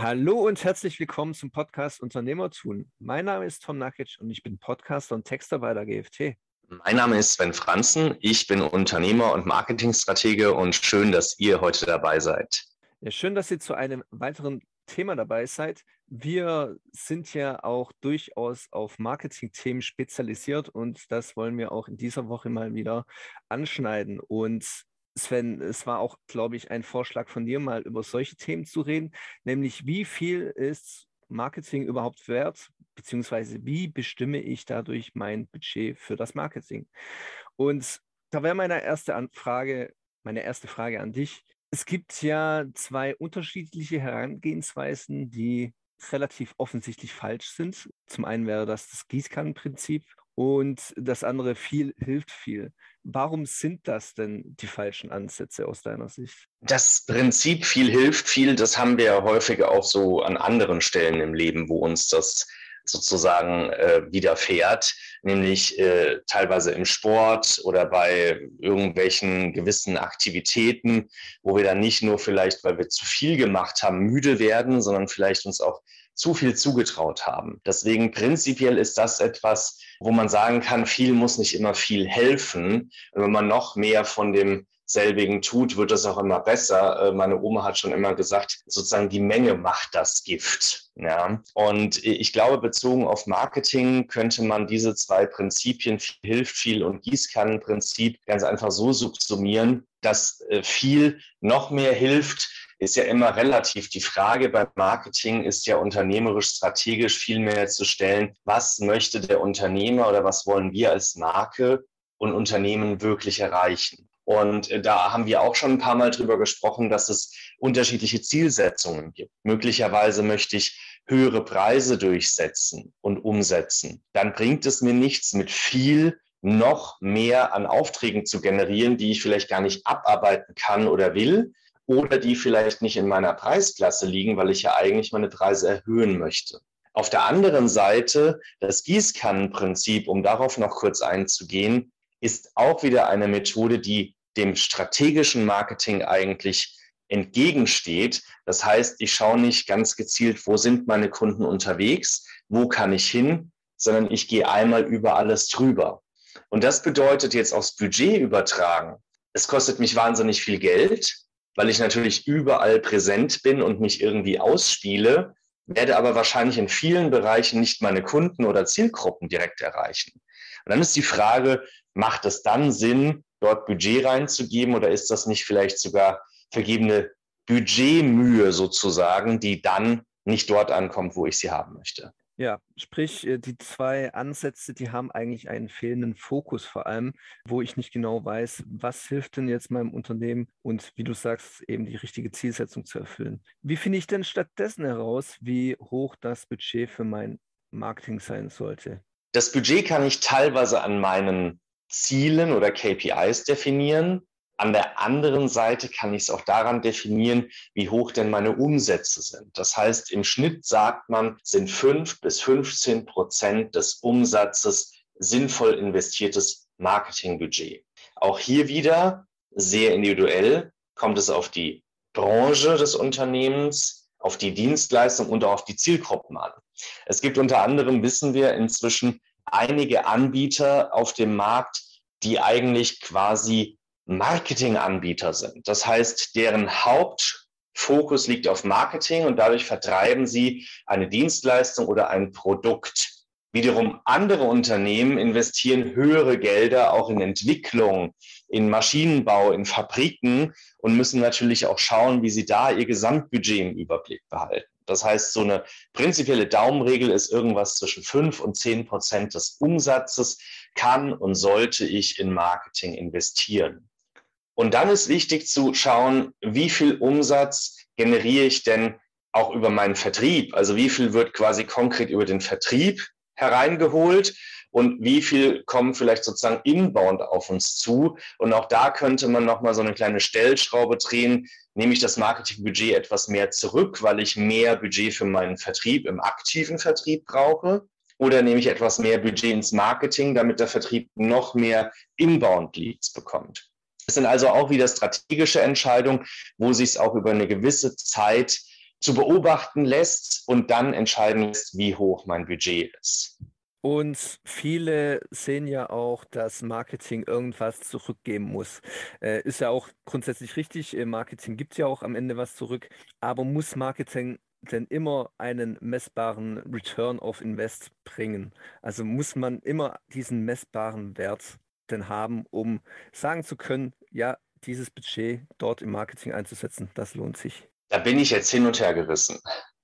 Hallo und herzlich willkommen zum Podcast Unternehmertun. Mein Name ist Tom Nakic und ich bin Podcaster und Texter bei der GFT. Mein Name ist Sven Franzen, ich bin Unternehmer und Marketingstratege und schön, dass ihr heute dabei seid. Ja, schön, dass ihr zu einem weiteren Thema dabei seid. Wir sind ja auch durchaus auf Marketing-Themen spezialisiert und das wollen wir auch in dieser Woche mal wieder anschneiden. Und Sven, es war auch, glaube ich, ein Vorschlag von dir, mal über solche Themen zu reden, nämlich wie viel ist Marketing überhaupt wert, beziehungsweise wie bestimme ich dadurch mein Budget für das Marketing? Und da wäre meine erste Anfrage, meine erste Frage an dich. Es gibt ja zwei unterschiedliche Herangehensweisen, die relativ offensichtlich falsch sind. Zum einen wäre das das Gießkannenprinzip und das andere viel hilft viel. Warum sind das denn die falschen Ansätze aus deiner Sicht? Das Prinzip viel hilft viel, das haben wir ja häufig auch so an anderen Stellen im Leben, wo uns das sozusagen äh, widerfährt, nämlich äh, teilweise im Sport oder bei irgendwelchen gewissen Aktivitäten, wo wir dann nicht nur vielleicht, weil wir zu viel gemacht haben, müde werden, sondern vielleicht uns auch zu viel zugetraut haben. Deswegen prinzipiell ist das etwas, wo man sagen kann, viel muss nicht immer viel helfen. Wenn man noch mehr von dem selbigen tut, wird es auch immer besser. Äh, meine Oma hat schon immer gesagt, sozusagen die Menge macht das Gift. Ja. Und ich glaube, bezogen auf Marketing könnte man diese zwei Prinzipien, viel hilft viel und Gießkannenprinzip, ganz einfach so subsumieren, dass äh, viel noch mehr hilft, ist ja immer relativ. Die Frage beim Marketing ist ja unternehmerisch, strategisch viel mehr zu stellen, was möchte der Unternehmer oder was wollen wir als Marke und Unternehmen wirklich erreichen. Und äh, da haben wir auch schon ein paar Mal drüber gesprochen, dass es unterschiedliche Zielsetzungen gibt. Möglicherweise möchte ich höhere Preise durchsetzen und umsetzen. Dann bringt es mir nichts mit viel noch mehr an Aufträgen zu generieren, die ich vielleicht gar nicht abarbeiten kann oder will, oder die vielleicht nicht in meiner Preisklasse liegen, weil ich ja eigentlich meine Preise erhöhen möchte. Auf der anderen Seite, das Gießkannenprinzip, um darauf noch kurz einzugehen, ist auch wieder eine Methode, die dem strategischen Marketing eigentlich entgegensteht. Das heißt, ich schaue nicht ganz gezielt, wo sind meine Kunden unterwegs, wo kann ich hin, sondern ich gehe einmal über alles drüber. Und das bedeutet jetzt aufs Budget übertragen. Es kostet mich wahnsinnig viel Geld, weil ich natürlich überall präsent bin und mich irgendwie ausspiele, werde aber wahrscheinlich in vielen Bereichen nicht meine Kunden oder Zielgruppen direkt erreichen. Und dann ist die Frage, macht es dann Sinn, dort Budget reinzugeben oder ist das nicht vielleicht sogar vergebene Budgetmühe sozusagen, die dann nicht dort ankommt, wo ich sie haben möchte? Ja, sprich, äh, die zwei Ansätze, die haben eigentlich einen fehlenden Fokus vor allem, wo ich nicht genau weiß, was hilft denn jetzt meinem Unternehmen und wie du sagst, eben die richtige Zielsetzung zu erfüllen. Wie finde ich denn stattdessen heraus, wie hoch das Budget für mein Marketing sein sollte? Das Budget kann ich teilweise an meinen Zielen oder KPIs definieren. An der anderen Seite kann ich es auch daran definieren, wie hoch denn meine Umsätze sind. Das heißt, im Schnitt sagt man, sind fünf bis 15 Prozent des Umsatzes sinnvoll investiertes Marketingbudget. Auch hier wieder sehr individuell kommt es auf die Branche des Unternehmens, auf die Dienstleistung und auch auf die Zielgruppen an. Es gibt unter anderem, wissen wir inzwischen, einige Anbieter auf dem Markt, die eigentlich quasi Marketinganbieter sind. Das heißt, deren Hauptfokus liegt auf Marketing und dadurch vertreiben sie eine Dienstleistung oder ein Produkt. Wiederum andere Unternehmen investieren höhere Gelder auch in Entwicklung, in Maschinenbau, in Fabriken und müssen natürlich auch schauen, wie sie da ihr Gesamtbudget im Überblick behalten. Das heißt, so eine prinzipielle Daumenregel ist irgendwas zwischen fünf und zehn Prozent des Umsatzes kann und sollte ich in Marketing investieren. Und dann ist wichtig zu schauen, wie viel Umsatz generiere ich denn auch über meinen Vertrieb? Also wie viel wird quasi konkret über den Vertrieb hereingeholt und wie viel kommen vielleicht sozusagen inbound auf uns zu? Und auch da könnte man nochmal so eine kleine Stellschraube drehen, nehme ich das Marketingbudget etwas mehr zurück, weil ich mehr Budget für meinen Vertrieb im aktiven Vertrieb brauche? Oder nehme ich etwas mehr Budget ins Marketing, damit der Vertrieb noch mehr Inbound-Leads bekommt? Es sind also auch wieder strategische Entscheidungen, wo sich es auch über eine gewisse Zeit zu beobachten lässt und dann entscheiden lässt, wie hoch mein Budget ist. Und viele sehen ja auch, dass Marketing irgendwas zurückgeben muss. Äh, ist ja auch grundsätzlich richtig. Marketing gibt ja auch am Ende was zurück. Aber muss Marketing denn immer einen messbaren Return of Invest bringen? Also muss man immer diesen messbaren Wert denn haben, um sagen zu können, ja, dieses Budget dort im Marketing einzusetzen, das lohnt sich. Da bin ich jetzt hin und her gerissen.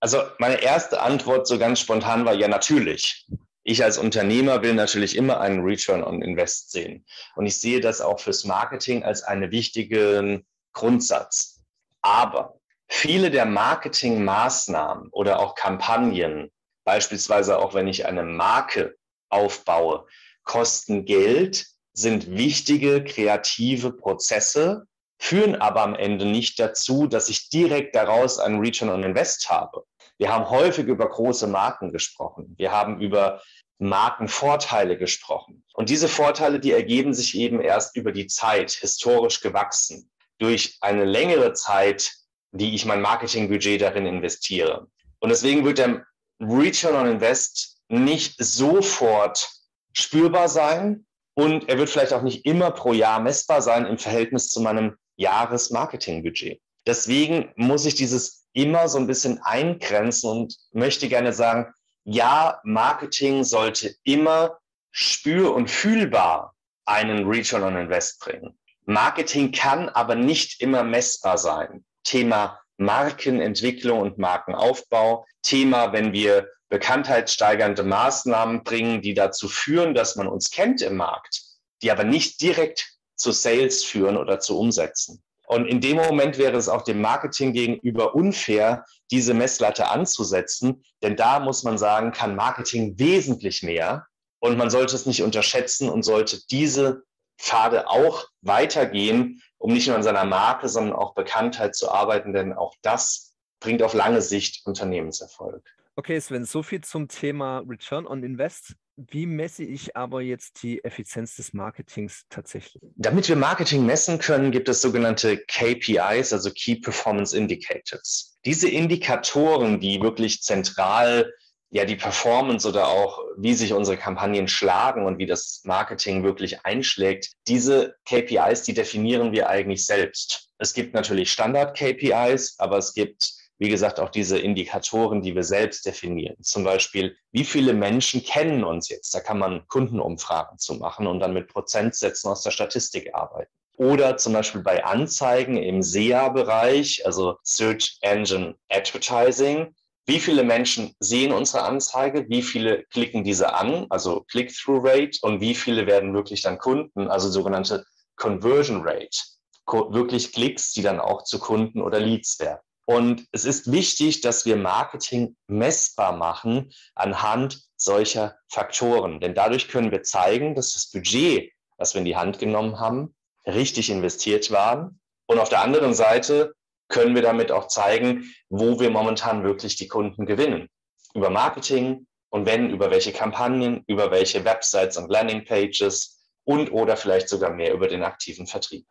Also meine erste Antwort so ganz spontan war ja natürlich. Ich als Unternehmer will natürlich immer einen Return on Invest sehen. Und ich sehe das auch fürs Marketing als einen wichtigen Grundsatz. Aber viele der Marketingmaßnahmen oder auch Kampagnen, beispielsweise auch wenn ich eine Marke aufbaue, kosten Geld, sind wichtige kreative Prozesse, führen aber am Ende nicht dazu, dass ich direkt daraus einen Return on Invest habe. Wir haben häufig über große Marken gesprochen. Wir haben über Markenvorteile gesprochen. Und diese Vorteile, die ergeben sich eben erst über die Zeit, historisch gewachsen, durch eine längere Zeit, die ich mein Marketingbudget darin investiere. Und deswegen wird der Return on Invest nicht sofort spürbar sein, und er wird vielleicht auch nicht immer pro Jahr messbar sein im Verhältnis zu meinem Jahresmarketingbudget. Deswegen muss ich dieses immer so ein bisschen eingrenzen und möchte gerne sagen, ja, Marketing sollte immer spür- und fühlbar einen Return on Invest bringen. Marketing kann aber nicht immer messbar sein. Thema Markenentwicklung und Markenaufbau. Thema, wenn wir bekanntheitssteigernde Maßnahmen bringen, die dazu führen, dass man uns kennt im Markt, die aber nicht direkt zu Sales führen oder zu Umsätzen. Und in dem Moment wäre es auch dem Marketing gegenüber unfair, diese Messlatte anzusetzen, denn da muss man sagen, kann Marketing wesentlich mehr und man sollte es nicht unterschätzen und sollte diese Pfade auch weitergehen, um nicht nur an seiner Marke, sondern auch Bekanntheit zu arbeiten, denn auch das bringt auf lange Sicht Unternehmenserfolg. Okay, Sven, so viel zum Thema Return on Invest. Wie messe ich aber jetzt die Effizienz des Marketings tatsächlich? Damit wir Marketing messen können, gibt es sogenannte KPIs, also Key Performance Indicators. Diese Indikatoren, die wirklich zentral ja die Performance oder auch wie sich unsere Kampagnen schlagen und wie das Marketing wirklich einschlägt, diese KPIs, die definieren wir eigentlich selbst. Es gibt natürlich Standard-KPIs, aber es gibt wie gesagt, auch diese Indikatoren, die wir selbst definieren. Zum Beispiel, wie viele Menschen kennen uns jetzt? Da kann man Kundenumfragen zu machen und dann mit Prozentsätzen aus der Statistik arbeiten. Oder zum Beispiel bei Anzeigen im SEA-Bereich, also Search Engine Advertising. Wie viele Menschen sehen unsere Anzeige? Wie viele klicken diese an? Also Click-Through-Rate. Und wie viele werden wirklich dann Kunden? Also sogenannte Conversion Rate. Wirklich Klicks, die dann auch zu Kunden oder Leads werden. Und es ist wichtig, dass wir Marketing messbar machen anhand solcher Faktoren. Denn dadurch können wir zeigen, dass das Budget, was wir in die Hand genommen haben, richtig investiert war. Und auf der anderen Seite können wir damit auch zeigen, wo wir momentan wirklich die Kunden gewinnen. Über Marketing und wenn, über welche Kampagnen, über welche Websites und Landingpages und oder vielleicht sogar mehr über den aktiven Vertrieb.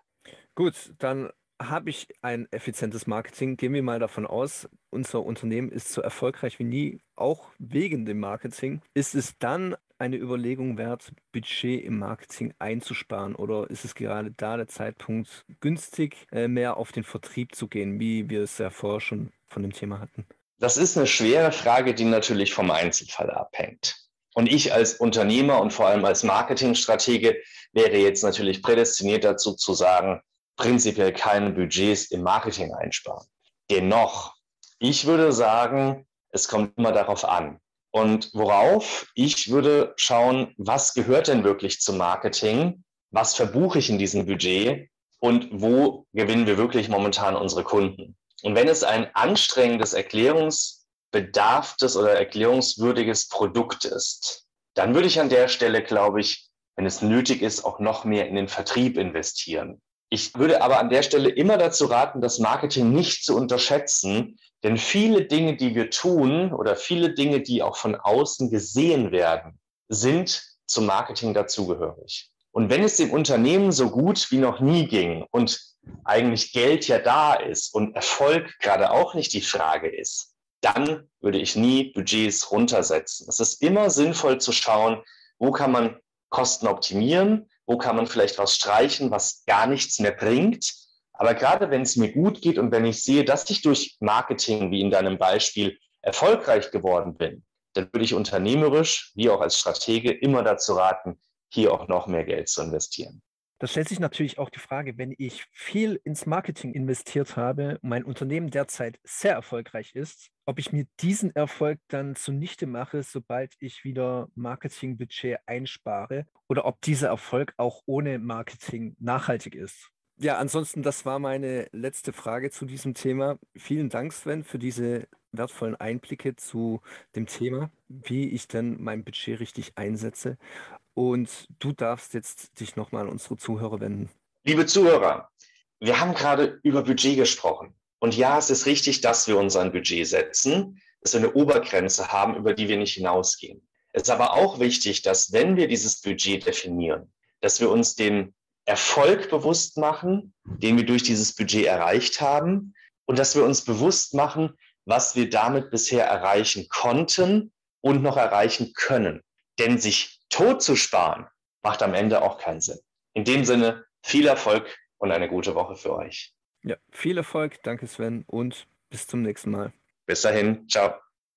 Gut, dann habe ich ein effizientes Marketing. Gehen wir mal davon aus, unser Unternehmen ist so erfolgreich wie nie, auch wegen dem Marketing. Ist es dann eine Überlegung wert, Budget im Marketing einzusparen oder ist es gerade da der Zeitpunkt günstig, äh, mehr auf den Vertrieb zu gehen, wie wir es ja vorher schon von dem Thema hatten? Das ist eine schwere Frage, die natürlich vom Einzelfall abhängt. Und ich als Unternehmer und vor allem als Marketingstratege wäre jetzt natürlich prädestiniert dazu zu sagen, prinzipiell keine Budgets im Marketing einsparen. Dennoch, ich würde sagen, es kommt immer darauf an. Und worauf? Ich würde schauen, was gehört denn wirklich zum Marketing? Was verbuche ich in diesem Budget? Und wo gewinnen wir wirklich momentan unsere Kunden? Und wenn es ein anstrengendes, erklärungsbedarftes oder erklärungswürdiges Produkt ist, dann würde ich an der Stelle, glaube ich, wenn es nötig ist, auch noch mehr in den Vertrieb investieren. Ich würde aber an der Stelle immer dazu raten, das Marketing nicht zu unterschätzen, denn viele Dinge, die wir tun oder viele Dinge, die auch von außen gesehen werden, sind zum Marketing dazugehörig. Und wenn es dem Unternehmen so gut wie noch nie ging und eigentlich Geld ja da ist und Erfolg gerade auch nicht die Frage ist, dann würde ich nie Budgets runtersetzen. Es ist immer sinnvoll zu schauen, wo kann man Kosten optimieren, wo kann man vielleicht was streichen, was gar nichts mehr bringt. Aber gerade wenn es mir gut geht und wenn ich sehe, dass ich durch Marketing, wie in deinem Beispiel, erfolgreich geworden bin, dann würde ich unternehmerisch wie auch als Stratege immer dazu raten, hier auch noch mehr Geld zu investieren. Da stellt sich natürlich auch die Frage, wenn ich viel ins Marketing investiert habe, mein Unternehmen derzeit sehr erfolgreich ist, ob ich mir diesen Erfolg dann zunichte mache, sobald ich wieder Marketingbudget einspare oder ob dieser Erfolg auch ohne Marketing nachhaltig ist. Ja, ansonsten, das war meine letzte Frage zu diesem Thema. Vielen Dank, Sven, für diese wertvollen Einblicke zu dem Thema, wie ich denn mein Budget richtig einsetze. Und du darfst jetzt dich nochmal an unsere Zuhörer wenden. Liebe Zuhörer, wir haben gerade über Budget gesprochen. Und ja, es ist richtig, dass wir uns Budget setzen, dass wir eine Obergrenze haben, über die wir nicht hinausgehen. Es ist aber auch wichtig, dass wenn wir dieses Budget definieren, dass wir uns den Erfolg bewusst machen, den wir durch dieses Budget erreicht haben und dass wir uns bewusst machen, was wir damit bisher erreichen konnten und noch erreichen können. Denn sich tot zu sparen, macht am Ende auch keinen Sinn. In dem Sinne, viel Erfolg und eine gute Woche für euch. Ja, viel Erfolg, danke Sven und bis zum nächsten Mal. Bis dahin, ciao.